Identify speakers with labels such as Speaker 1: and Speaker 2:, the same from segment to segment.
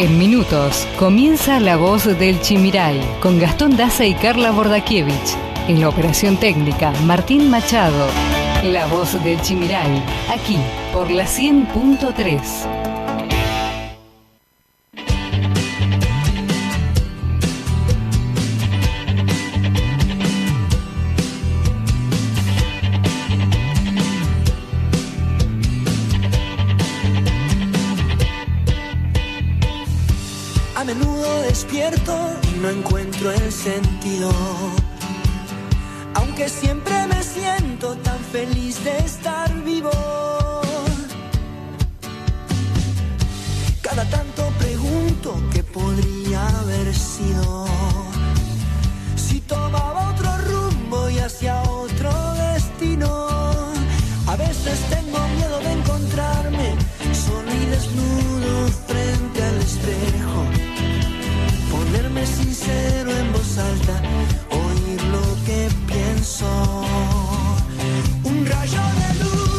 Speaker 1: En minutos comienza La Voz del Chimiray con Gastón Daza y Carla Bordakiewicz. En la operación técnica, Martín Machado. La Voz del Chimiray, aquí por la 100.3.
Speaker 2: no encuentro el sentido. Aunque siempre me siento tan feliz de estar vivo. Cada tanto pregunto qué podría haber sido. Si tomaba otro rumbo y hacia otro destino. A veces tengo miedo de encontrarme solo y desnudo frente al espejo. Sincero en voz alta, oír lo que pienso. Un rayo de luz.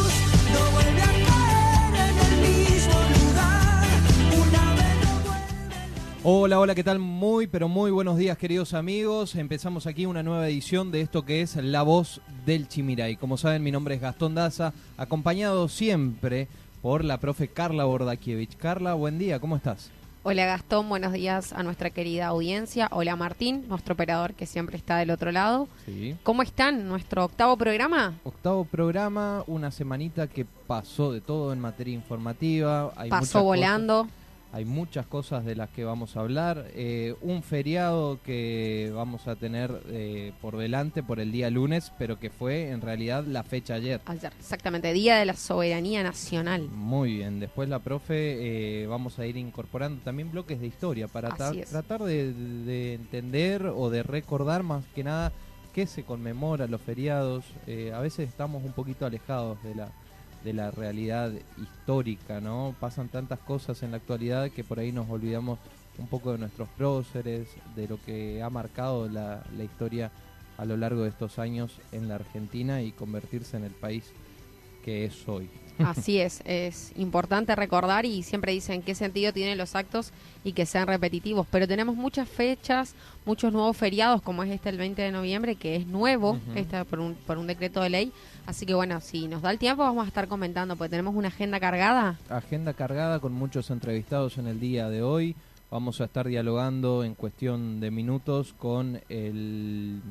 Speaker 3: Hola, hola, ¿qué tal? Muy, pero muy buenos días, queridos amigos. Empezamos aquí una nueva edición de esto que es La Voz del Chimiray. Como saben, mi nombre es Gastón Daza, acompañado siempre por la profe Carla Bordakiewicz. Carla, buen día, ¿cómo estás?
Speaker 4: Hola Gastón, buenos días a nuestra querida audiencia. Hola Martín, nuestro operador que siempre está del otro lado.
Speaker 3: Sí.
Speaker 4: ¿Cómo están? ¿Nuestro octavo programa?
Speaker 3: Octavo programa, una semanita que pasó de todo en materia informativa. Hay
Speaker 4: Pasó
Speaker 3: cosas-
Speaker 4: volando.
Speaker 3: Hay muchas cosas de las que vamos a hablar. Eh, un feriado que vamos a tener eh, por delante por el día lunes, pero que fue en realidad la fecha ayer.
Speaker 4: Ayer, exactamente, Día de la Soberanía Nacional.
Speaker 3: Muy bien, después la profe eh, vamos a ir incorporando también bloques de historia para tratar de, de entender o de recordar más que nada qué se conmemora los feriados. Eh, a veces estamos un poquito alejados de la, de la realidad histórica, ¿no? Pasan tantas cosas en la actualidad que por ahí nos olvidamos un poco de nuestros próceres, de lo que ha marcado la, la historia a lo largo de estos años en la Argentina y convertirse en el país que es hoy.
Speaker 4: Así es, es importante recordar y siempre dicen qué sentido tienen los actos y que sean repetitivos, pero tenemos muchas fechas, muchos nuevos feriados, como es este el 20 de noviembre, que es nuevo, este por un, por un decreto de ley, así que bueno, si nos da el tiempo vamos a estar comentando, porque tenemos una agenda cargada.
Speaker 3: Agenda cargada con muchos entrevistados en el día de hoy. Vamos a estar dialogando en cuestión de minutos con el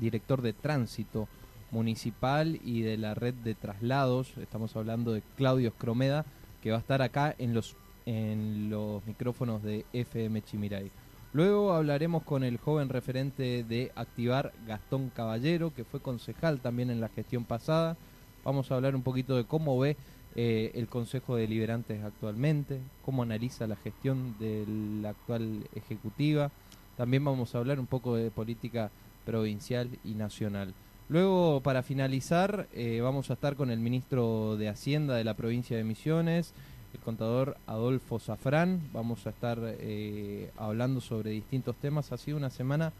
Speaker 3: director de tránsito municipal y de la red de traslados. Estamos hablando de Claudio Escromeda, que va a estar acá en los, en los micrófonos de FM Chimiray. Luego hablaremos con el joven referente de Activar, Gastón Caballero, que fue concejal también en la gestión pasada. Vamos a hablar un poquito de cómo ve eh, el Consejo de Deliberantes actualmente, cómo analiza la gestión de la actual ejecutiva. También vamos a hablar un poco de política provincial y nacional. Luego, para finalizar, eh, vamos a estar con el ministro de Hacienda de la provincia de Misiones, el contador Adolfo Zafrán. Vamos a estar eh, hablando sobre distintos temas. Ha sido una semana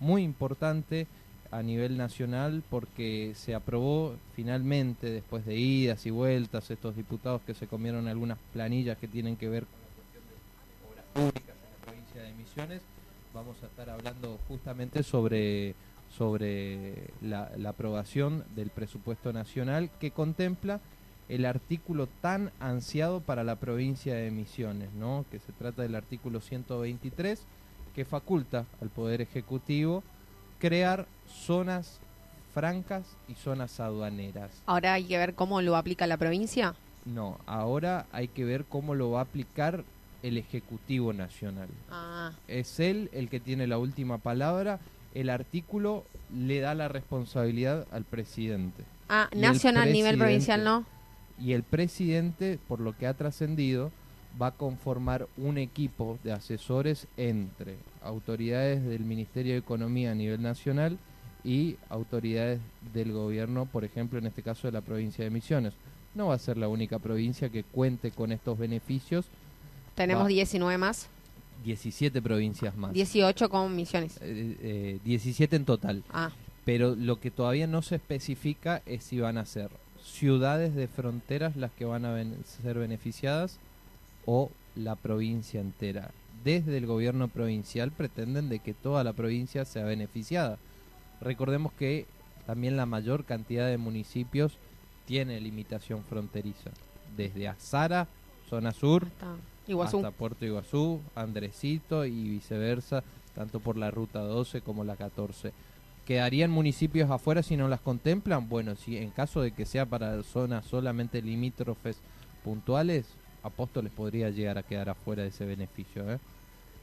Speaker 3: muy importante a nivel nacional porque se aprobó finalmente, después de idas y vueltas, estos diputados que se comieron algunas planillas que tienen que ver con la cuestión de obras públicas en la provincia de Misiones, vamos a estar hablando justamente sobre, sobre la, la aprobación del presupuesto nacional que contempla el artículo tan ansiado para la provincia de Misiones, ¿no? que se trata del artículo 123, que faculta al Poder Ejecutivo crear zonas francas y zonas aduaneras.
Speaker 4: Ahora hay que ver cómo lo aplica la provincia.
Speaker 3: No, ahora hay que ver cómo lo va a aplicar el Ejecutivo Nacional.
Speaker 4: Ah,
Speaker 3: Es él el que tiene la última palabra. El artículo le da la responsabilidad al presidente.
Speaker 4: ah
Speaker 3: Y
Speaker 4: nacional, nivel provincial no.
Speaker 3: Y el presidente, por lo que ha trascendido, va a conformar un equipo de asesores entre autoridades del Ministerio de Economía a nivel nacional y autoridades del gobierno, por ejemplo, en este caso de la provincia de Misiones. No va a ser la única provincia que cuente con estos beneficios,
Speaker 4: Tenemos
Speaker 3: Va.
Speaker 4: 19 más,
Speaker 3: 17 provincias más.
Speaker 4: 18 con misiones.
Speaker 3: Eh, eh, 17 en total.
Speaker 4: Ah,
Speaker 3: Pero lo que todavía no se especifica es si van a ser ciudades de fronteras las que van a ser beneficiadas o la provincia entera. Desde el gobierno provincial pretenden de que toda la provincia sea beneficiada. Recordemos que también la mayor cantidad de municipios tiene limitación fronteriza. Desde Azara, zona sur,
Speaker 4: Hasta Iguazú.
Speaker 3: hasta Puerto Iguazú, Andresito y viceversa, tanto por la ruta 12 como la 14. ¿Quedarían municipios afuera si no las contemplan? Bueno, si en caso de que sea para zonas solamente limítrofes puntuales, Apóstoles podría llegar a quedar afuera de ese beneficio. ¿eh?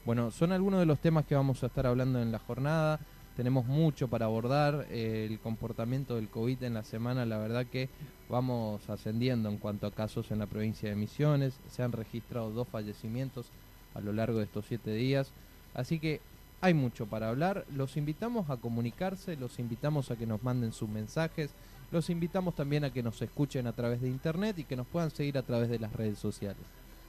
Speaker 3: Bueno, son algunos de los temas que vamos a estar hablando en la jornada. Tenemos mucho para abordar. eh, el comportamiento del COVID en la semana, la verdad que vamos ascendiendo en cuanto a casos en la provincia de Misiones. Se han registrado dos fallecimientos a lo largo de estos siete días. Así que hay mucho para hablar. Los invitamos a comunicarse, los invitamos a que nos manden sus mensajes, los invitamos también a que nos escuchen a través de internet y que nos puedan seguir a través de las redes sociales.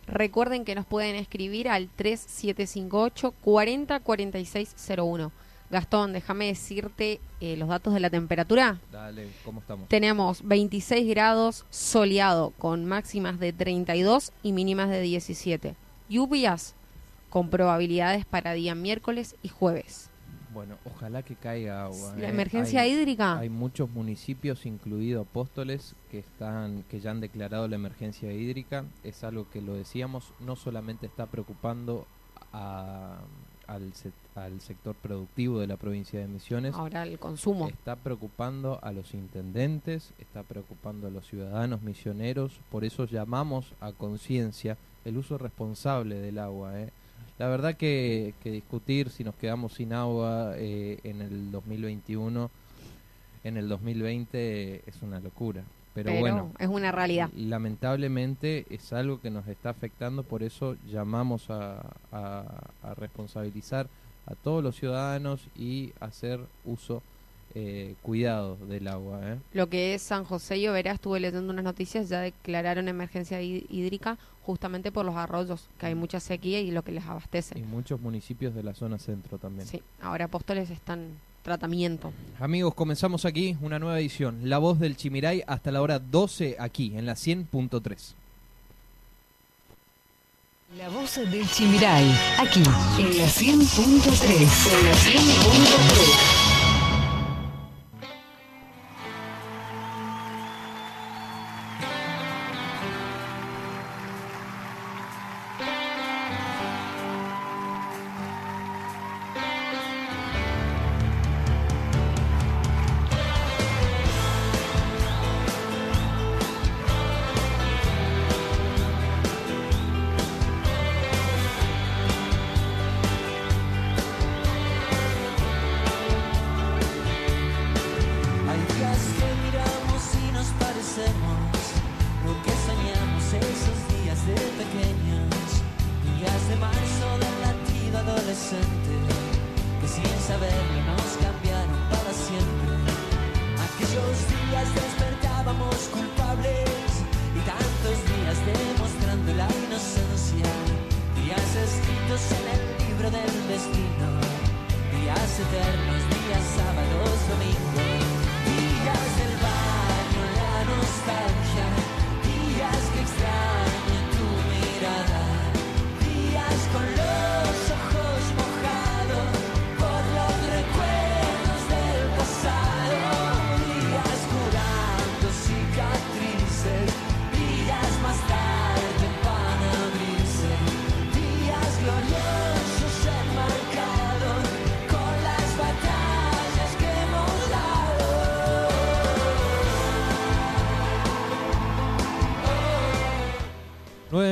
Speaker 4: Recuerden que nos pueden escribir al 3758 40 4601. Gastón, déjame decirte eh, los datos de la temperatura.
Speaker 3: Dale, ¿cómo estamos?
Speaker 4: Tenemos 26 grados soleado con máximas de 32 y mínimas de 17. Lluvias con probabilidades para día miércoles y jueves.
Speaker 3: Bueno, ojalá que caiga agua.
Speaker 4: La
Speaker 3: ¿eh?
Speaker 4: emergencia
Speaker 3: Hay-
Speaker 4: hídrica.
Speaker 3: Hay muchos municipios, incluido Apóstoles, que están, que ya han declarado la emergencia hídrica. Es algo que lo decíamos, no solamente está preocupando a- al, al sector productivo de la provincia de Misiones,
Speaker 4: Ahora el consumo.
Speaker 3: está preocupando a los intendentes, está preocupando a los ciudadanos misioneros. Por eso llamamos a conciencia el uso responsable del agua. ¿eh? La verdad que, que discutir si nos quedamos sin agua eh, en el 2021, en el 2020 es una locura. Pero,
Speaker 4: pero
Speaker 3: bueno,
Speaker 4: es una realidad.
Speaker 3: lamentablemente es algo que nos está afectando, por eso llamamos a, a- a responsabilizar a todos los ciudadanos y hacer uso eh, cuidado del agua. ¿eh?
Speaker 4: Lo que es San José y Oberá, estuve leyendo unas noticias, ya declararon emergencia hí- hídrica justamente por los arroyos, que hay mucha sequía y lo que les
Speaker 3: Y
Speaker 4: abastece.
Speaker 3: muchos municipios de la zona centro también.
Speaker 4: Sí, ahora Apóstoles están tratamiento.
Speaker 3: Amigos, comenzamos aquí una nueva edición, La Voz del Chimiray, hasta la hora 12 aquí, en la 100.3.
Speaker 2: La voz del Chimiray, aquí, en la 100.3. En la 100.3.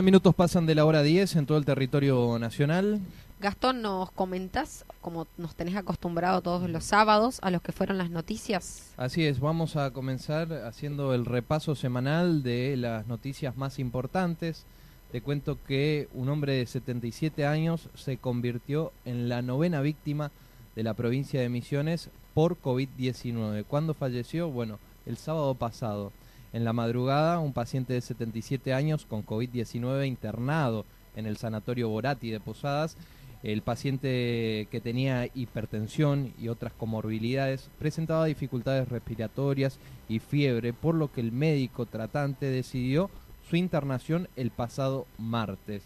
Speaker 3: minutos pasan de la hora 10 en todo el territorio nacional.
Speaker 4: Gastón, ¿nos comentás, como nos tenés acostumbrado todos los sábados, a los que fueron las noticias?
Speaker 3: Así es, vamos a comenzar haciendo el repaso semanal de las noticias más importantes. Te cuento que un hombre de 77 años se convirtió en la novena víctima de la provincia de Misiones por COVID-19. ¿Cuándo falleció? Bueno, el sábado pasado. En la madrugada, un paciente de 77 años con COVID-19 internado en el sanatorio Borati de Posadas el paciente que tenía hipertensión y otras comorbilidades presentaba dificultades respiratorias y fiebre, por lo que el médico tratante decidió su internación el pasado martes.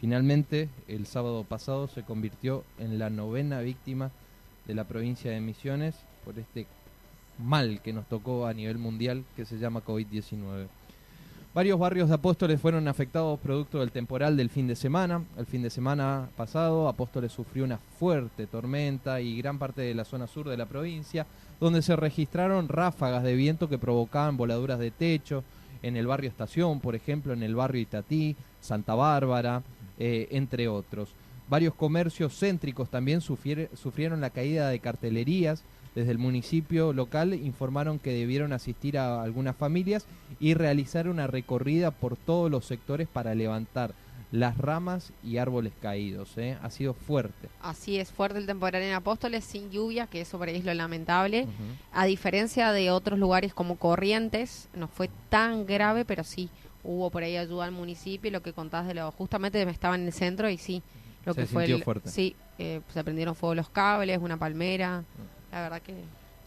Speaker 3: Finalmente, el sábado pasado se convirtió en la novena víctima de la provincia de Misiones por este mal que nos tocó a nivel mundial que se llama COVID-19. Varios barrios de Apóstoles fueron afectados producto del temporal del fin de semana. El fin de semana pasado, Apóstoles sufrió una fuerte tormenta y gran parte de la zona sur de la provincia, donde se registraron ráfagas de viento que provocaban voladuras de techo, en el barrio Estación, por ejemplo, en el barrio Itatí, Santa Bárbara, eh, entre otros. Varios comercios céntricos también sufrieron la caída de cartelerías. Desde el municipio local informaron que debieron asistir a algunas familias y realizar una recorrida por todos los sectores para levantar las ramas y árboles caídos. ¿eh? Ha sido fuerte.
Speaker 4: Así es, fuerte el temporal en Apóstoles, sin lluvia, que eso por ahí es lo lamentable. A diferencia de otros lugares como Corrientes, no fue tan grave, pero sí hubo por ahí ayuda al municipio. Lo que contás de lo. Justamente me estaba en el centro y sí, lo
Speaker 3: se
Speaker 4: que fue.
Speaker 3: El, fuerte.
Speaker 4: Sí, eh, se prendieron fuego los cables, una palmera. Mm. La verdad que.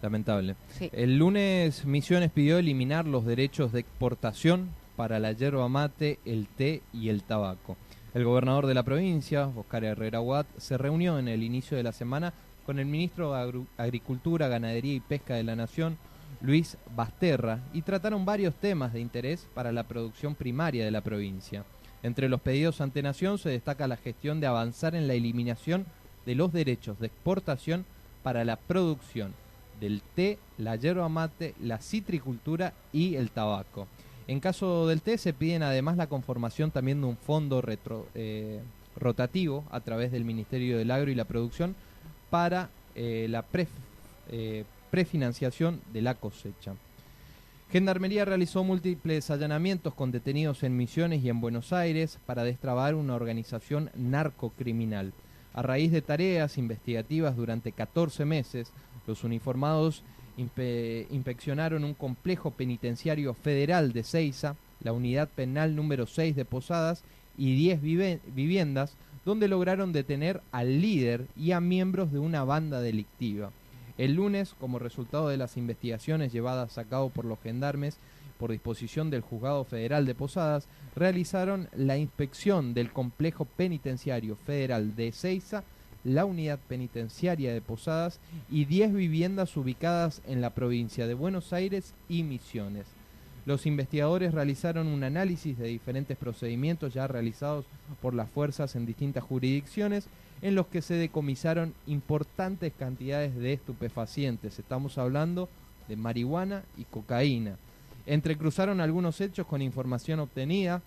Speaker 3: Lamentable. El lunes Misiones pidió eliminar los derechos de exportación para la yerba mate, el té y el tabaco. El gobernador de la provincia, Oscar Herrera Watt, se reunió en el inicio de la semana con el ministro de Agricultura, Ganadería y Pesca de la Nación, Luis Basterra, y trataron varios temas de interés para la producción primaria de la provincia. Entre los pedidos ante Nación se destaca la gestión de avanzar en la eliminación de los derechos de exportación para la producción del té, la yerba mate, la citricultura y el tabaco. En caso del té se piden además la conformación también de un fondo eh, rotativo a través del Ministerio del Agro y la Producción para eh, la eh, prefinanciación de la cosecha. Gendarmería realizó múltiples allanamientos con detenidos en Misiones y en Buenos Aires para destrabar una organización narcocriminal. A raíz de tareas investigativas durante 14 meses, los uniformados inspeccionaron un complejo penitenciario federal de Ceiza, la unidad penal número 6 de Posadas y 10 viviendas, donde lograron detener al líder y a miembros de una banda delictiva. El lunes, como resultado de las investigaciones llevadas a cabo por los gendarmes por disposición del Juzgado Federal de Posadas, realizaron la inspección del complejo penitenciario federal de Ceiza la unidad penitenciaria de Posadas y 10 viviendas ubicadas en la provincia de Buenos Aires y Misiones. Los investigadores realizaron un análisis de diferentes procedimientos ya realizados por las fuerzas en distintas jurisdicciones en los que se decomisaron importantes cantidades de estupefacientes. Estamos hablando de marihuana y cocaína. Entrecruzaron algunos hechos con información obtenida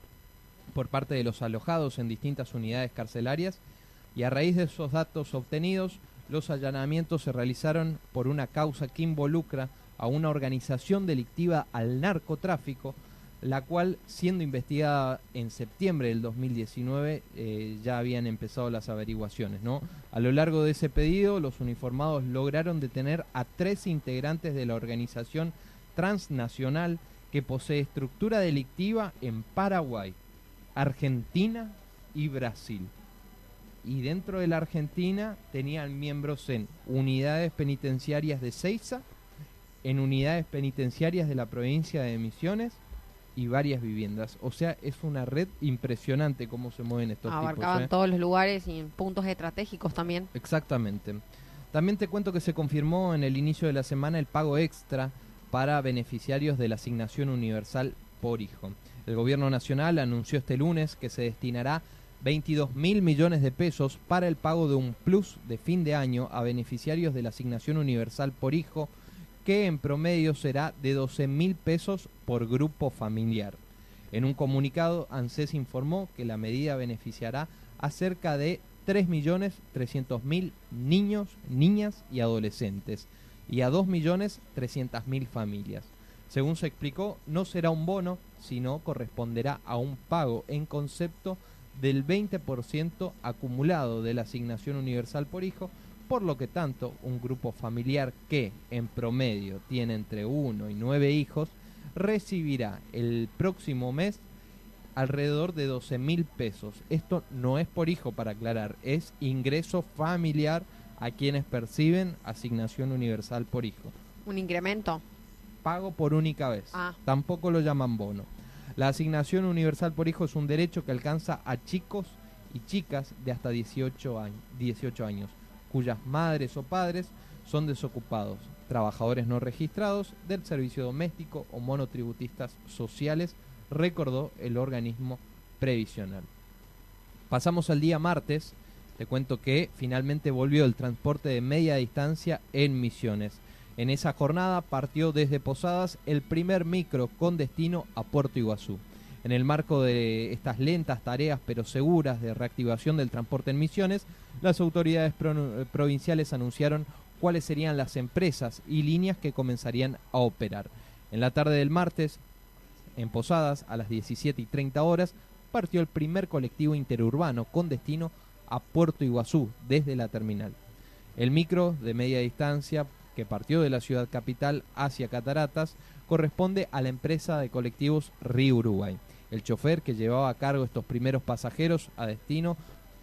Speaker 3: por parte de los alojados en distintas unidades carcelarias y a raíz de esos datos obtenidos, los allanamientos se realizaron por una causa que involucra a una organización delictiva al narcotráfico, la cual, siendo investigada en septiembre del 2019, eh, ya habían empezado las averiguaciones. ¿no? A lo largo de ese pedido, los uniformados lograron detener a tres integrantes de la organización transnacional que posee estructura delictiva en Paraguay, Argentina y Brasil y dentro de la Argentina tenían miembros en unidades penitenciarias de Ceiza, en unidades penitenciarias de la provincia de Misiones y varias viviendas. O sea, es una red impresionante cómo se mueven estos
Speaker 4: Abarcaban
Speaker 3: tipos. ¿eh?
Speaker 4: todos los lugares y puntos estratégicos también.
Speaker 3: Exactamente. También te cuento que se confirmó en el inicio de la semana el pago extra para beneficiarios de la asignación universal por hijo. El gobierno nacional anunció este lunes que se destinará 22 mil millones de pesos para el pago de un plus de fin de año a beneficiarios de la asignación universal por hijo, que en promedio será de 12 mil pesos por grupo familiar. En un comunicado, ANSES informó que la medida beneficiará a cerca de 3.300.000 niños, niñas y adolescentes y a 2.300.000 familias. Según se explicó, no será un bono, sino corresponderá a un pago en concepto del 20% acumulado de la asignación universal por hijo, por lo que tanto un grupo familiar que en promedio tiene entre 1 y 9 hijos recibirá el próximo mes alrededor de 12 mil pesos. Esto no es por hijo, para aclarar, es ingreso familiar a quienes perciben asignación universal por hijo.
Speaker 4: ¿Un incremento?
Speaker 3: Pago por única vez. Ah. Tampoco lo llaman bono. La asignación universal por hijo es un derecho que alcanza a chicos y chicas de hasta 18 años, 18 años, cuyas madres o padres son desocupados, trabajadores no registrados del servicio doméstico o monotributistas sociales, recordó el organismo previsional. Pasamos al día martes, te cuento que finalmente volvió el transporte de media distancia en Misiones. En esa jornada partió desde Posadas el primer micro con destino a Puerto Iguazú. En el marco de estas lentas tareas pero seguras de reactivación del transporte en Misiones, las autoridades provinciales anunciaron cuáles serían las empresas y líneas que comenzarían a operar. En la tarde del martes, en Posadas, a las 17 y 30 horas, partió el primer colectivo interurbano con destino a Puerto Iguazú desde la terminal. El micro de media distancia que partió de la ciudad capital hacia Cataratas corresponde a la empresa de colectivos Río Uruguay. El chofer que llevaba a cargo estos primeros pasajeros a destino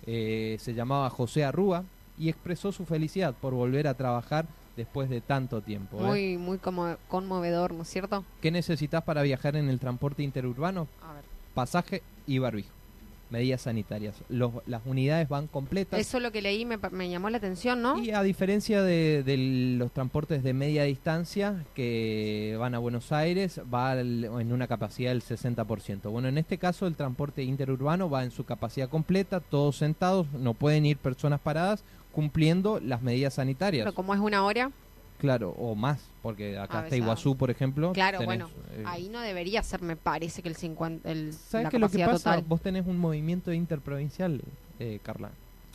Speaker 3: eh, se llamaba José Arrúa y expresó su felicidad por volver a trabajar después de tanto tiempo.
Speaker 4: ¿eh? Muy, muy como conmovedor, ¿no es cierto?
Speaker 3: ¿Qué necesitas para viajar en el transporte interurbano?
Speaker 4: A ver.
Speaker 3: Pasaje y barbijo medidas sanitarias. las unidades van completas.
Speaker 4: Eso es lo que leí me, me llamó la atención, ¿no?
Speaker 3: Y a diferencia de, los transportes de media distancia que van a Buenos Aires, va en una capacidad del 60%. Bueno, en este caso el transporte interurbano va en su capacidad completa, todos sentados, no pueden ir personas paradas cumpliendo las medidas sanitarias.
Speaker 4: Pero como es una hora.
Speaker 3: Claro, o más, porque acá está Iguazú, por ejemplo.
Speaker 4: Claro, bueno, eh, ahí no debería ser, me parece que el 50, el,
Speaker 3: ¿Sabes qué lo que pasa? Vos tenés un movimiento interprovincial, eh, Carla.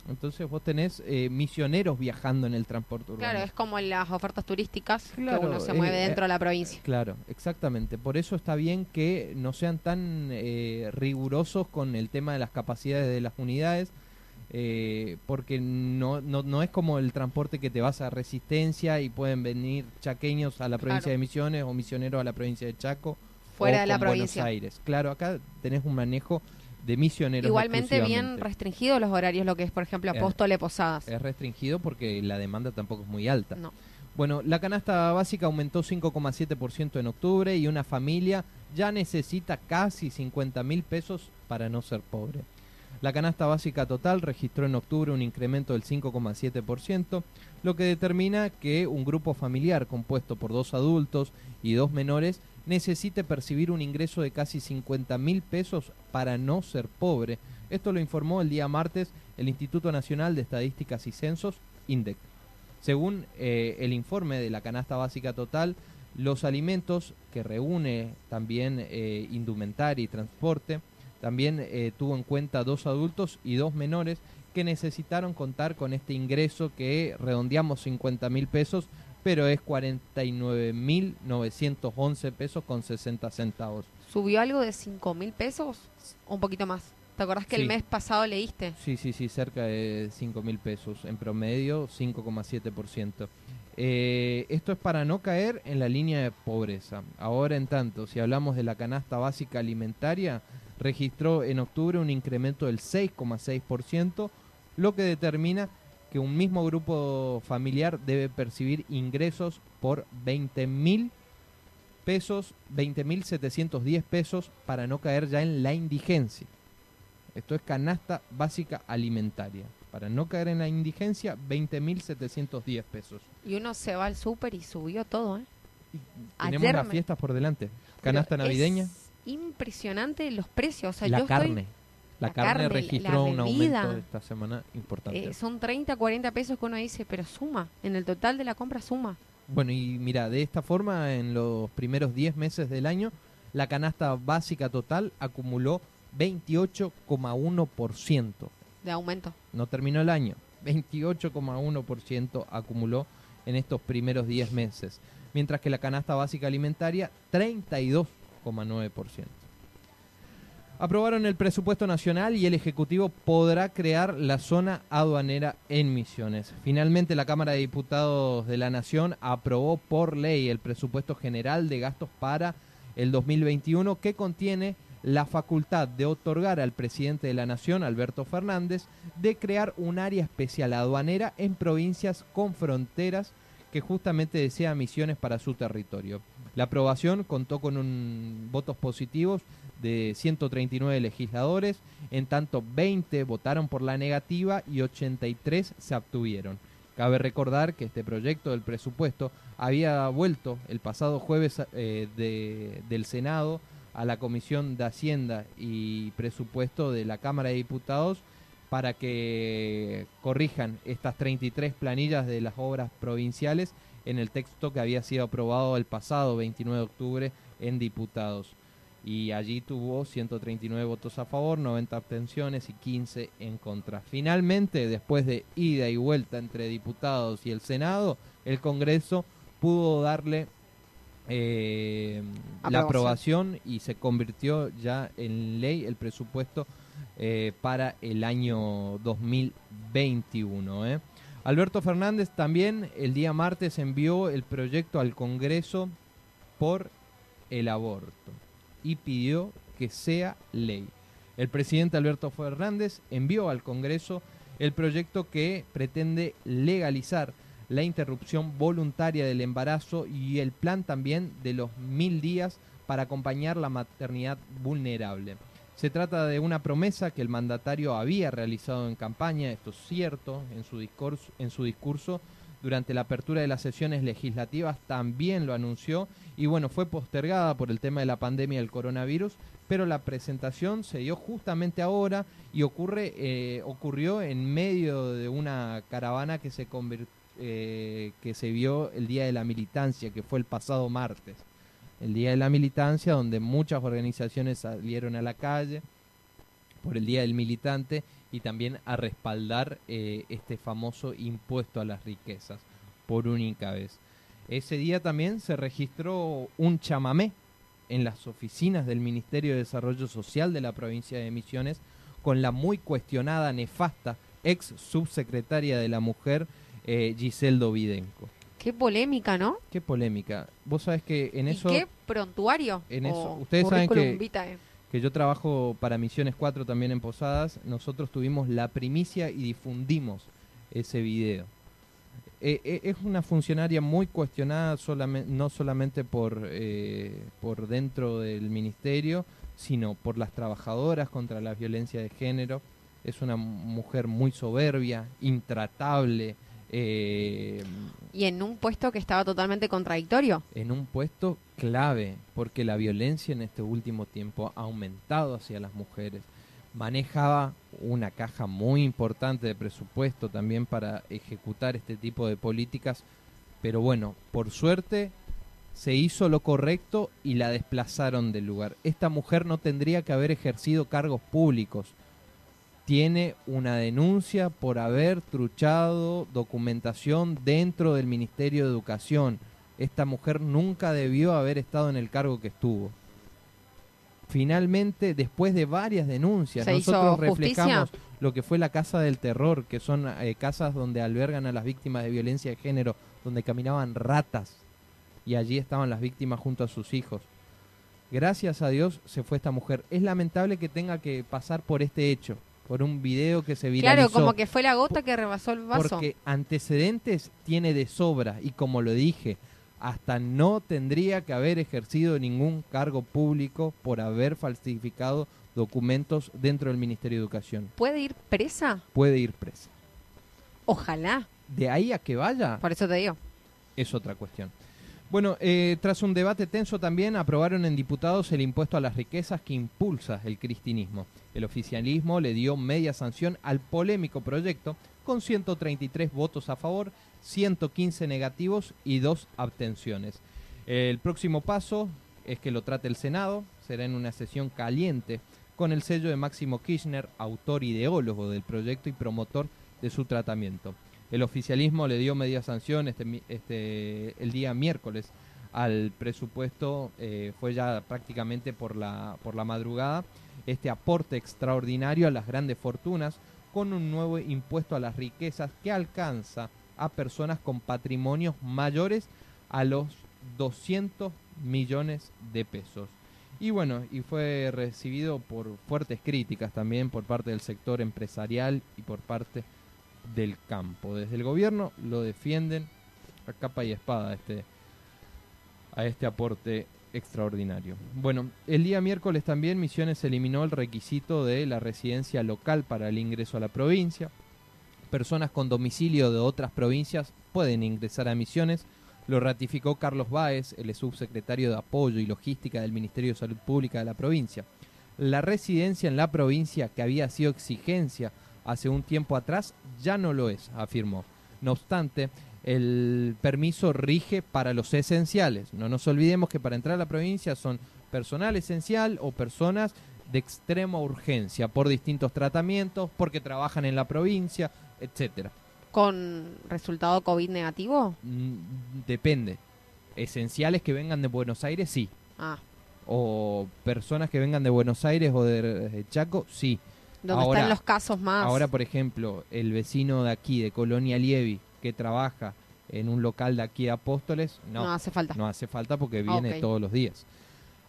Speaker 3: Entonces vos tenés eh, misioneros viajando en el transporte urbano.
Speaker 4: Claro, es como las ofertas turísticas que uno se mueve dentro de la provincia.
Speaker 3: Claro, exactamente. Por eso está bien que no sean tan rigurosos con el tema de las capacidades de las unidades, eh, porque no, no, no, es como el transporte que te vas a Resistencia y pueden venir chaqueños a la provincia de Misiones o misioneros a la provincia de Chaco.
Speaker 4: Fuera de la provincia.
Speaker 3: Buenos Aires. Claro, acá tenés un manejo de misioneros.
Speaker 4: Igualmente bien restringidos los horarios, lo que es, por ejemplo, Apóstole Posadas.
Speaker 3: Es restringido porque la demanda tampoco es muy alta.
Speaker 4: No.
Speaker 3: Bueno, la canasta básica aumentó 5,7% en octubre y una familia ya necesita casi 50 mil pesos para no ser pobre. La canasta básica total registró en octubre un incremento del 5,7%, lo que determina que un grupo familiar compuesto por dos adultos y dos menores necesite percibir un ingreso de casi 50 mil pesos para no ser pobre. Esto lo informó el día martes el Instituto Nacional de Estadísticas y Censos, INDEC. Según eh, el informe de la canasta básica total, los alimentos que reúne también eh, indumentaria y transporte, también eh, tuvo en cuenta dos adultos y dos menores que necesitaron contar con este ingreso que redondeamos 50 mil pesos, pero es 49 mil 911 pesos con 60 centavos.
Speaker 4: ¿Subió algo de 5 mil pesos? Un poquito más. ¿Te acordás que el mes pasado leíste?
Speaker 3: Sí, sí, sí, cerca de 5 mil pesos. En promedio, 5,7%. Eh, esto es para no caer en la línea de pobreza. Ahora, en tanto, si hablamos de la canasta básica alimentaria, registró en octubre un incremento del 6,6%, lo que determina que un mismo grupo familiar debe percibir ingresos por 20 mil pesos, 20.710 pesos para no caer ya en la indigencia. Esto es canasta básica alimentaria. Para no caer en la indigencia, 20.710 pesos.
Speaker 4: Y uno se va al súper y subió todo, ¿eh?
Speaker 3: tenemos las fiestas por delante. Canasta navideña
Speaker 4: impresionante los precios.
Speaker 3: la carne. la, carne, registró un aumento esta semana importante.
Speaker 4: Eh, son 30, 40 pesos que uno dice, pero suma. En el total de la compra suma.
Speaker 3: Bueno, y mira, de esta forma, en los primeros 10 meses del año, la canasta básica total acumuló 28,1%.
Speaker 4: De aumento.
Speaker 3: No terminó el año. 28,1% acumuló en estos primeros 10 meses. Mientras que la canasta básica alimentaria, 32 Aprobaron el presupuesto nacional y el Ejecutivo podrá crear la zona aduanera en Misiones. Finalmente la Cámara de Diputados de la Nación aprobó por ley el presupuesto general de gastos para el 2021 que contiene la facultad de otorgar al presidente de la Nación, Alberto Fernández, de crear un área especial aduanera en provincias con fronteras que justamente desea Misiones para su territorio. La aprobación contó con un, votos positivos de 139 legisladores, en tanto 20 votaron por la negativa y 83 se abstuvieron. Cabe recordar que este proyecto del presupuesto había vuelto el pasado jueves eh, del Senado a la Comisión de Hacienda y Presupuesto de la Cámara de Diputados para que corrijan estas 33 planillas de las obras provinciales en el texto que había sido aprobado el pasado 29 de octubre en diputados y allí tuvo 139 votos a favor, 90 abstenciones y 15 en contra. Finalmente, después de ida y vuelta entre diputados y el Senado, el Congreso pudo darle eh, la aprobación y se convirtió ya en ley el presupuesto eh, para el año 2021. ¿eh? Alberto Fernández también el día martes envió el proyecto al Congreso por el aborto y pidió que sea ley. El presidente Alberto Fernández envió al Congreso el proyecto que pretende legalizar la interrupción voluntaria del embarazo y el plan también de los mil días para acompañar la maternidad vulnerable. Se trata de una promesa que el mandatario había realizado en campaña, esto es cierto, en su discurso, en su discurso durante la apertura de las sesiones legislativas también lo anunció y bueno, fue postergada por el tema de la pandemia del coronavirus, pero la presentación se dio justamente ahora y ocurre, eh, ocurrió en medio de una caravana que se, eh, que se vio el Día de la Militancia, que fue el pasado martes. El Día de la Militancia, donde muchas organizaciones salieron a la calle por el Día del Militante y también a respaldar eh, este famoso impuesto a las riquezas por única vez. Ese día también se registró un chamamé en las oficinas del Ministerio de Desarrollo Social de la provincia de Misiones con la muy cuestionada, nefasta ex subsecretaria de la Mujer, eh, Giselle.
Speaker 4: Qué polémica, ¿no?
Speaker 3: Qué polémica. Vos sabés que en eso...
Speaker 4: qué prontuario.
Speaker 3: En eso, ustedes saben que que yo trabajo para Misiones 4 también en Posadas, nosotros tuvimos la primicia y difundimos ese video. Eh, eh, es una funcionaria muy cuestionada solamente, no solamente por, eh, por dentro del ministerio, sino por las trabajadoras contra la violencia de género. Es una mujer muy soberbia, intratable,
Speaker 4: eh, y en un puesto que estaba totalmente contradictorio.
Speaker 3: En un puesto clave, porque la violencia en este último tiempo ha aumentado hacia las mujeres. Manejaba una caja muy importante de presupuesto también para ejecutar este tipo de políticas, pero bueno, por suerte se hizo lo correcto y la desplazaron del lugar. Esta mujer no tendría que haber ejercido cargos públicos tiene una denuncia por haber truchado documentación dentro del Ministerio de Educación. Esta mujer nunca debió haber estado en el cargo que estuvo. Finalmente, después de varias denuncias, nosotros reflejamos lo que fue la Casa del Terror, que son eh, casas donde albergan a las víctimas de violencia de género, donde caminaban ratas y allí estaban las víctimas junto a sus hijos. Gracias a Dios se fue esta mujer. Es lamentable que tenga que pasar por este hecho por un video que se viralizó.
Speaker 4: Claro, como que fue la gota que rebasó el vaso.
Speaker 3: Porque antecedentes tiene de sobra y como lo dije, hasta no tendría que haber ejercido ningún cargo público por haber falsificado documentos dentro del Ministerio de Educación.
Speaker 4: ¿Puede ir presa?
Speaker 3: Puede ir presa.
Speaker 4: Ojalá.
Speaker 3: De ahí a que vaya.
Speaker 4: Por eso te digo.
Speaker 3: Es otra cuestión. Bueno, eh, tras un debate tenso también aprobaron en diputados el impuesto a las riquezas que impulsa el cristinismo. El oficialismo le dio media sanción al polémico proyecto con 133 votos a favor, 115 negativos y dos abstenciones. El próximo paso es que lo trate el Senado, será en una sesión caliente con el sello de Máximo Kirchner, autor ideólogo del proyecto y promotor de su tratamiento. El oficialismo le dio media sanción este, este, el día miércoles al presupuesto, eh, fue ya prácticamente por la, por la madrugada, este aporte extraordinario a las grandes fortunas con un nuevo impuesto a las riquezas que alcanza a personas con patrimonios mayores a los 200 millones de pesos. Y bueno, y fue recibido por fuertes críticas también por parte del sector empresarial y por parte del campo. Desde el gobierno lo defienden a capa y espada este, a este aporte extraordinario. Bueno, el día miércoles también Misiones eliminó el requisito de la residencia local para el ingreso a la provincia. Personas con domicilio de otras provincias pueden ingresar a Misiones. Lo ratificó Carlos Báez, el subsecretario de Apoyo y Logística del Ministerio de Salud Pública de la provincia. La residencia en la provincia, que había sido exigencia hace un tiempo atrás, ya no lo es, afirmó. No obstante, el permiso rige para los esenciales. No nos olvidemos que para entrar a la provincia son personal esencial o personas de extrema urgencia por distintos tratamientos, porque trabajan en la provincia, etcétera.
Speaker 4: ¿Con resultado COVID negativo?
Speaker 3: Mm, depende. Esenciales que vengan de Buenos Aires, sí.
Speaker 4: Ah,
Speaker 3: O personas que vengan de Buenos Aires o de, de Chaco, sí.
Speaker 4: Donde
Speaker 3: Ahora-
Speaker 4: están los casos más.
Speaker 3: Ahora, por ejemplo, el vecino de aquí, de Colonia Lievi, que trabaja en un local de aquí de Apóstoles,
Speaker 4: no,
Speaker 3: no,
Speaker 4: hace falta.
Speaker 3: no hace falta porque viene todos los días.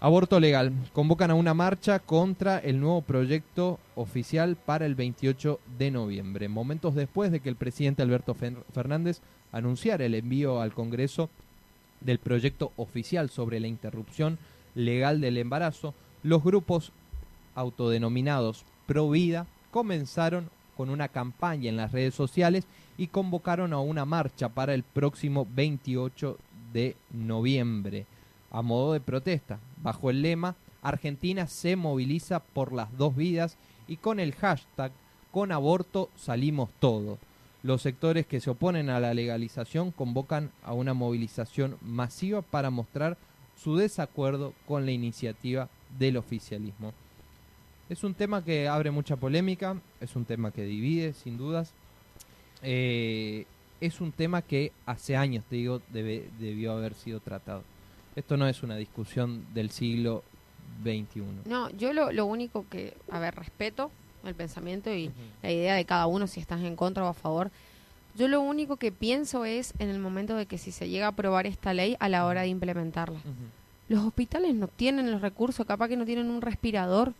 Speaker 3: Aborto legal. Convocan a una marcha contra el nuevo proyecto oficial para el 28 de noviembre, momentos después de que el presidente Alberto Fer- Fernández anunciara el envío al Congreso del proyecto oficial sobre la interrupción legal del embarazo, los grupos autodenominados Pro Vida comenzaron con una campaña en las redes sociales y convocaron a una marcha para el próximo 28 de noviembre a modo de protesta, bajo el lema Argentina se moviliza por las dos vidas y con el hashtag con aborto salimos todos. Los sectores que se oponen a la legalización convocan a una movilización masiva para mostrar su desacuerdo con la iniciativa del oficialismo. Es un tema que abre mucha polémica, es un tema que divide, sin dudas. Eh, es un tema que hace años, te digo, debe- debió haber sido tratado. Esto no es una discusión del siglo XXI.
Speaker 4: No, yo lo, lo único que, a ver, respeto el pensamiento y la idea de cada uno, si estás en contra o a favor. Yo lo único que pienso es en el momento de que si se llega a aprobar esta ley a la hora de implementarla. Los hospitales no tienen los recursos, capaz que no tienen un respirador.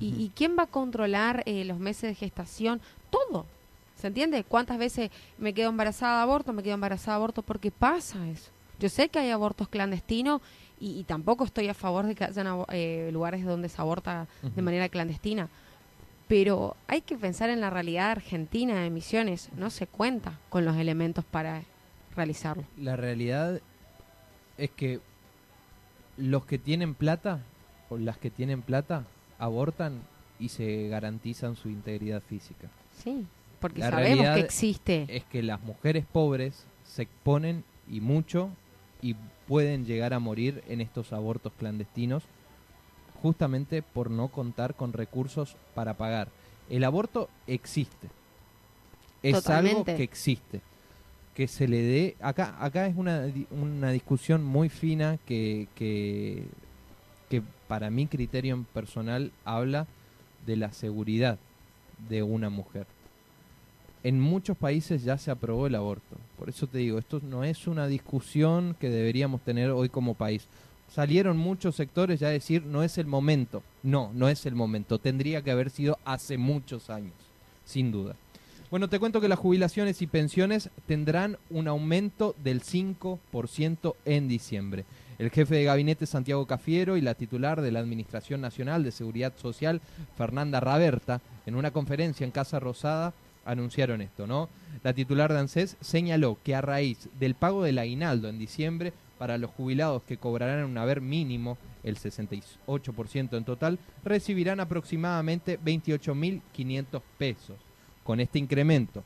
Speaker 4: ¿Y, y quién va a controlar eh, los meses de gestación? Todo. ¿Se entiende? ¿Cuántas veces me quedo embarazada de aborto, me quedo embarazada de aborto? Porque pasa eso. Yo sé que hay abortos clandestinos y, y tampoco estoy a favor de que hayan eh, lugares donde se aborta de manera clandestina. Pero hay que pensar en la realidad argentina de Misiones. No se cuenta con los elementos para realizarlo.
Speaker 3: La realidad es que los que tienen plata o las que tienen plata abortan y se garantizan su integridad física.
Speaker 4: Sí, porque
Speaker 3: La
Speaker 4: sabemos
Speaker 3: realidad
Speaker 4: que existe.
Speaker 3: Es que las mujeres pobres se exponen y mucho y pueden llegar a morir en estos abortos clandestinos justamente por no contar con recursos para pagar. El aborto existe. Es algo que existe. Que se le dé... Acá, acá es una, una discusión muy fina que, que, que para mi criterio personal habla de la seguridad de una mujer. En muchos países ya se aprobó el aborto. Por eso te digo, esto no es una discusión que deberíamos tener hoy como país. Salieron muchos sectores ya a decir no es el momento. No, no es el momento. Tendría que haber sido hace muchos años, sin duda. Bueno, te cuento que las jubilaciones y pensiones tendrán un aumento del 5% en diciembre. El jefe de gabinete Santiago Cafiero y la titular de la Administración Nacional de Seguridad Social, Fernanda Raberta, en una conferencia en Casa Rosada, anunciaron esto, ¿no? La titular de ANSES señaló que a raíz del pago del aguinaldo en diciembre para los jubilados que cobrarán un haber mínimo, el 68% en total, recibirán aproximadamente 28.500 pesos. Con este incremento,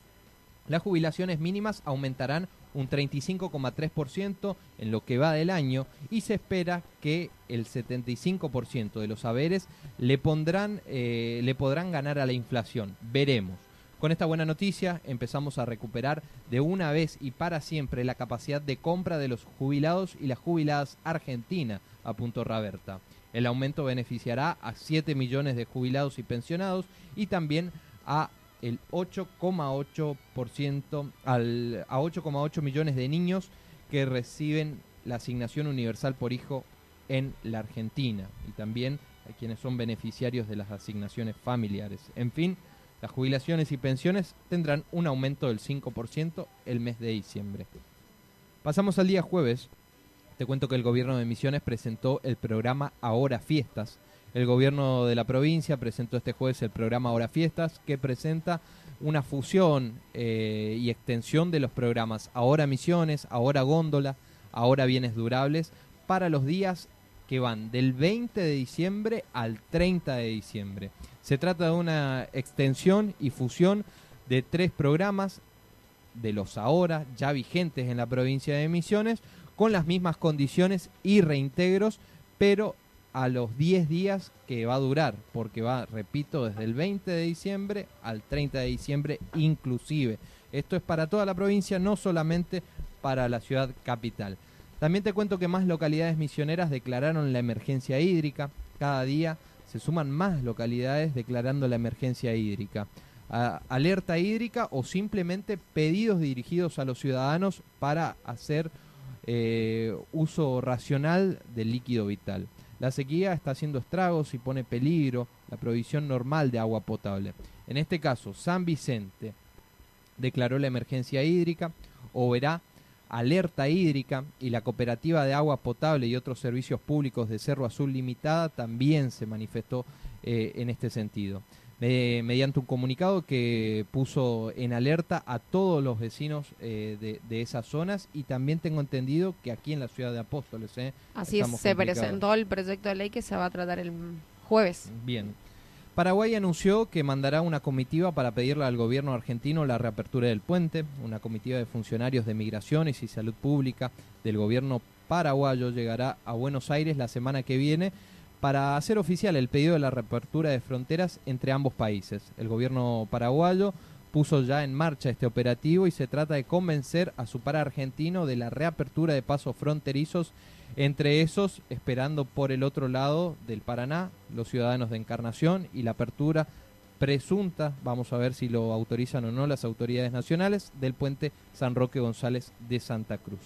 Speaker 3: las jubilaciones mínimas aumentarán un 35,3% en lo que va del año y se espera que el 75% de los saberes le, pondrán, eh, le podrán ganar a la inflación. Veremos. Con esta buena noticia empezamos a recuperar de una vez y para siempre la capacidad de compra de los jubilados y las jubiladas argentinas, apuntó Raberta. El aumento beneficiará a 7 millones de jubilados y pensionados y también a el 8,8% al a 8,8 millones de niños que reciben la asignación universal por hijo en la Argentina y también a quienes son beneficiarios de las asignaciones familiares. En fin, las jubilaciones y pensiones tendrán un aumento del 5% el mes de diciembre. Pasamos al día jueves. Te cuento que el gobierno de Misiones presentó el programa Ahora Fiestas. El gobierno de la provincia presentó este jueves el programa Ahora Fiestas, que presenta una fusión eh, y extensión de los programas Ahora Misiones, Ahora Góndola, Ahora Bienes Durables, para los días que van del 20 de diciembre al 30 de diciembre. Se trata de una extensión y fusión de tres programas de los ahora ya vigentes en la provincia de Misiones, con las mismas condiciones y reintegros, pero a los 10 días que va a durar, porque va, repito, desde el 20 de diciembre al 30 de diciembre inclusive. Esto es para toda la provincia, no solamente para la ciudad capital. También te cuento que más localidades misioneras declararon la emergencia hídrica. Cada día se suman más localidades declarando la emergencia hídrica. alerta hídrica o simplemente pedidos dirigidos a los ciudadanos para hacer eh, uso racional del líquido vital. La sequía está haciendo estragos y pone peligro la provisión normal de agua potable. En este caso, San Vicente declaró la emergencia hídrica, o verá alerta hídrica y la cooperativa de agua potable y otros servicios públicos de Cerro Azul Limitada también se manifestó eh, en este sentido mediante un comunicado que puso en alerta a todos los vecinos eh, de, esas zonas y también tengo entendido que aquí en la ciudad de Apóstoles. Eh,
Speaker 4: Así es, se presentó el proyecto de ley que se va a tratar el jueves.
Speaker 3: Bien. Paraguay anunció que mandará una comitiva para pedirle al gobierno argentino la reapertura del puente. Una comitiva de funcionarios de migraciones y salud pública del gobierno paraguayo llegará a Buenos Aires la semana que viene para hacer oficial el pedido de la reapertura de fronteras entre ambos países. El gobierno paraguayo puso ya en marcha este operativo y se trata de convencer a su par argentino de la reapertura de pasos fronterizos, entre esos esperando por el otro lado del Paraná los ciudadanos de Encarnación y la apertura presunta, vamos a ver si lo autorizan o no las autoridades nacionales, del puente San Roque González de Santa Cruz.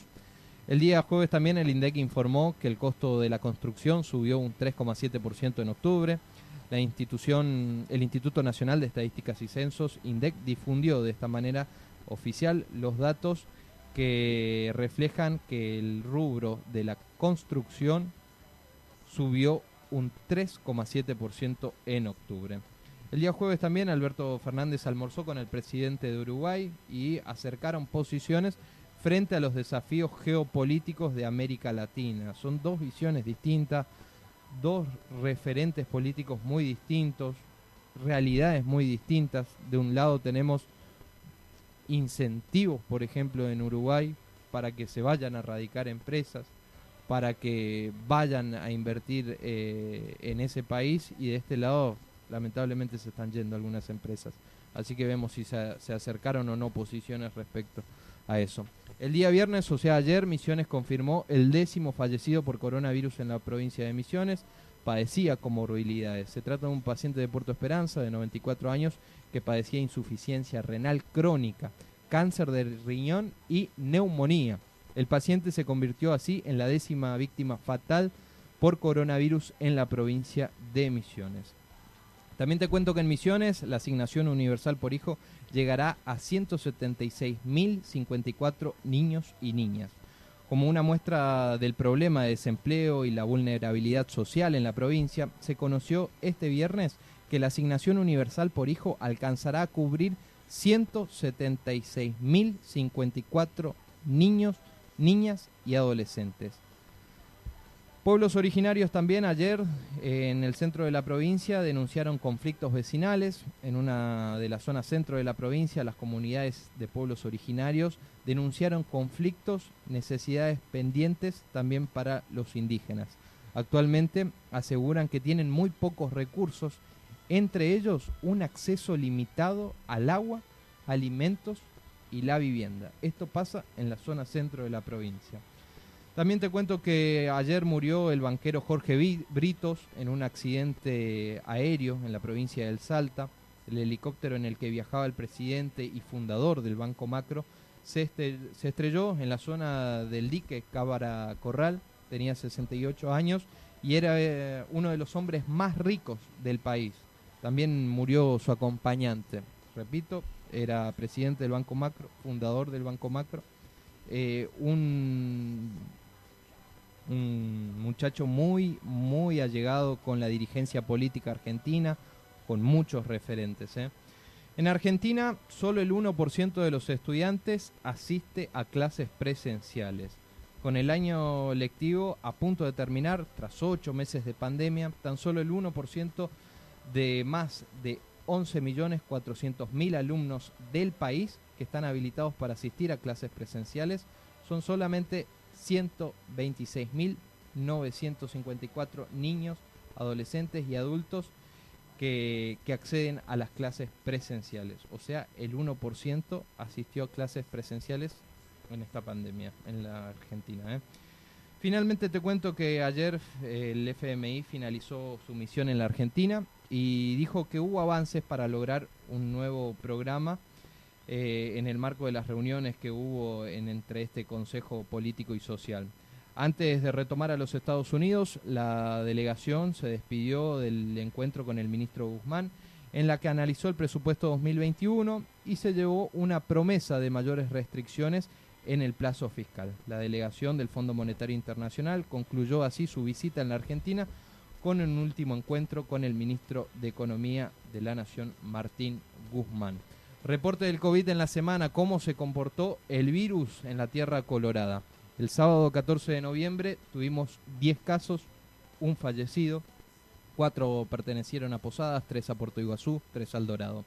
Speaker 3: El día jueves también el INDEC informó que el costo de la construcción subió un 3,7% en octubre. La institución, el Instituto Nacional de Estadísticas y Censos, INDEC, difundió de esta manera oficial los datos que reflejan que el rubro de la construcción subió un 3,7% en octubre. El día jueves también Alberto Fernández almorzó con el presidente de Uruguay y acercaron posiciones frente a los desafíos geopolíticos de América Latina. Son dos visiones distintas, dos referentes políticos muy distintos, realidades muy distintas. De un lado tenemos incentivos, por ejemplo, en Uruguay para que se vayan a radicar empresas, para que vayan a invertir eh, en ese país y de este lado lamentablemente se están yendo algunas empresas. Así que vemos si se, se acercaron o no posiciones respecto a eso. El día viernes, o sea ayer, Misiones confirmó el décimo fallecido por coronavirus en la provincia de Misiones. Padecía comorbilidades. Se trata de un paciente de Puerto Esperanza de 94 años que padecía insuficiencia renal crónica, cáncer de riñón y neumonía. El paciente se convirtió así en la décima víctima fatal por coronavirus en la provincia de Misiones. También te cuento que en Misiones la asignación universal por hijo llegará a 176.054 niños y niñas. Como una muestra del problema de desempleo y la vulnerabilidad social en la provincia, se conoció este viernes que la asignación universal por hijo alcanzará a cubrir 176.054 niños, niñas y adolescentes. Pueblos originarios también ayer eh, en el centro de la provincia denunciaron conflictos vecinales. En una de las zonas centro de la provincia, las comunidades de pueblos originarios denunciaron conflictos, necesidades pendientes también para los indígenas. Actualmente aseguran que tienen muy pocos recursos, entre ellos un acceso limitado al agua, alimentos y la vivienda. Esto pasa en la zona centro de la provincia. También te cuento que ayer murió el banquero Jorge Britos en un accidente aéreo en la provincia del Salta. El helicóptero en el que viajaba el presidente y fundador del Banco Macro se, estrelló en la zona del dique Cábara Corral. Tenía 68 años y era eh, uno de los hombres más ricos del país. También murió su acompañante. Repito, era presidente del Banco Macro, fundador del Banco Macro. Eh, un un muchacho muy, muy allegado con la dirigencia política argentina, con muchos referentes. ¿eh? En Argentina, solo el 1% de los estudiantes asiste a clases presenciales. Con el año lectivo a punto de terminar, tras ocho meses de pandemia, tan solo el 1% de más de 11.400.000 alumnos del país que están habilitados para asistir a clases presenciales son solamente 126.954 niños, adolescentes y adultos que, acceden a las clases presenciales. O sea, el 1% asistió a clases presenciales en esta pandemia en la Argentina. ¿eh? Finalmente te cuento que ayer eh, el FMI finalizó su misión en la Argentina y dijo que hubo avances para lograr un nuevo programa eh, en el marco de las reuniones que hubo en, entre este Consejo Político y Social. Antes de retomar a los Estados Unidos, la delegación se despidió del encuentro con el ministro Guzmán, en la que analizó el presupuesto 2021 y se llevó una promesa de mayores restricciones en el plazo fiscal. La delegación del Fondo Monetario Internacional concluyó así su visita en la Argentina con un último encuentro con el ministro de Economía de la Nación, Martín Guzmán. Reporte del COVID en la semana, cómo se comportó el virus en la Tierra Colorada. El sábado 14 de noviembre tuvimos 10 casos, un fallecido, cuatro pertenecieron a Posadas, tres a Puerto Iguazú, tres al Dorado.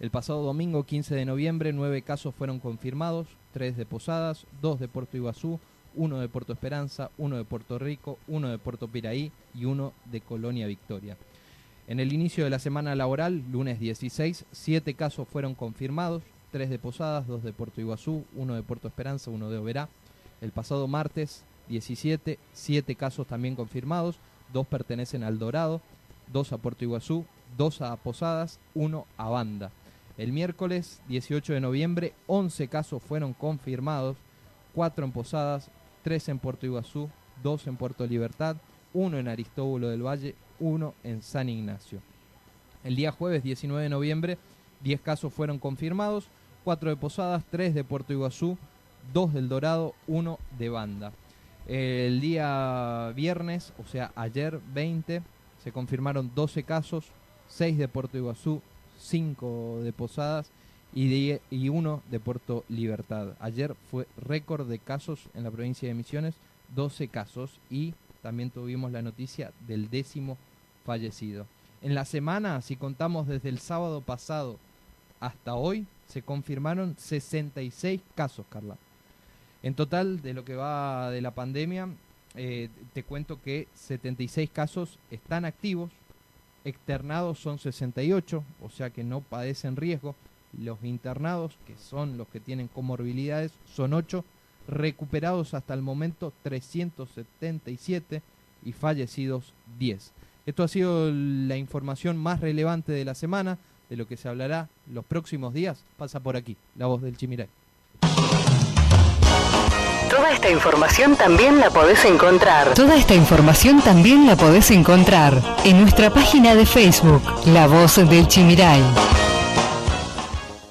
Speaker 3: El pasado domingo 15 de noviembre, nueve casos fueron confirmados, tres de Posadas, dos de Puerto Iguazú, uno de Puerto Esperanza, uno de Puerto Rico, uno de Puerto Piraí y uno de Colonia Victoria. En el inicio de la semana laboral, lunes 16, siete casos fueron confirmados, tres de Posadas, dos de Puerto Iguazú, uno de Puerto Esperanza, uno de Oberá. El pasado martes 17, siete casos también confirmados, dos pertenecen al Dorado, dos a Puerto Iguazú, dos a Posadas, uno a Banda. El miércoles 18 de noviembre, 11 casos fueron confirmados, cuatro en Posadas, tres en Puerto Iguazú, dos en Puerto Libertad, uno en Aristóbulo del Valle, uno en San Ignacio. El día jueves 19 de noviembre, 10 casos fueron confirmados, 4 de Posadas, 3 de Puerto Iguazú, 2 del Dorado, 1 de Banda. El día viernes, o sea, ayer 20, se confirmaron 12 casos, 6 de Puerto Iguazú, 5 de Posadas y 1 de Puerto Libertad. Ayer fue récord de casos en la provincia de Misiones, 12 casos y también tuvimos la noticia del décimo fallecido. En la semana, si contamos desde el sábado pasado hasta hoy, se confirmaron 66 casos, Carla. En total, de lo que va de la pandemia, eh, te cuento que 76 casos están activos, externados son 68, o sea que no padecen riesgo. Los internados, que son los que tienen comorbilidades, son 8 recuperados hasta el momento 377 y fallecidos 10. Esto ha sido la información más relevante de la semana, de lo que se hablará los próximos días. Pasa por aquí, la voz del Chimiray.
Speaker 2: Toda esta información también la podés encontrar. Toda esta información también la podés encontrar en nuestra página de Facebook, La Voz del Chimiray.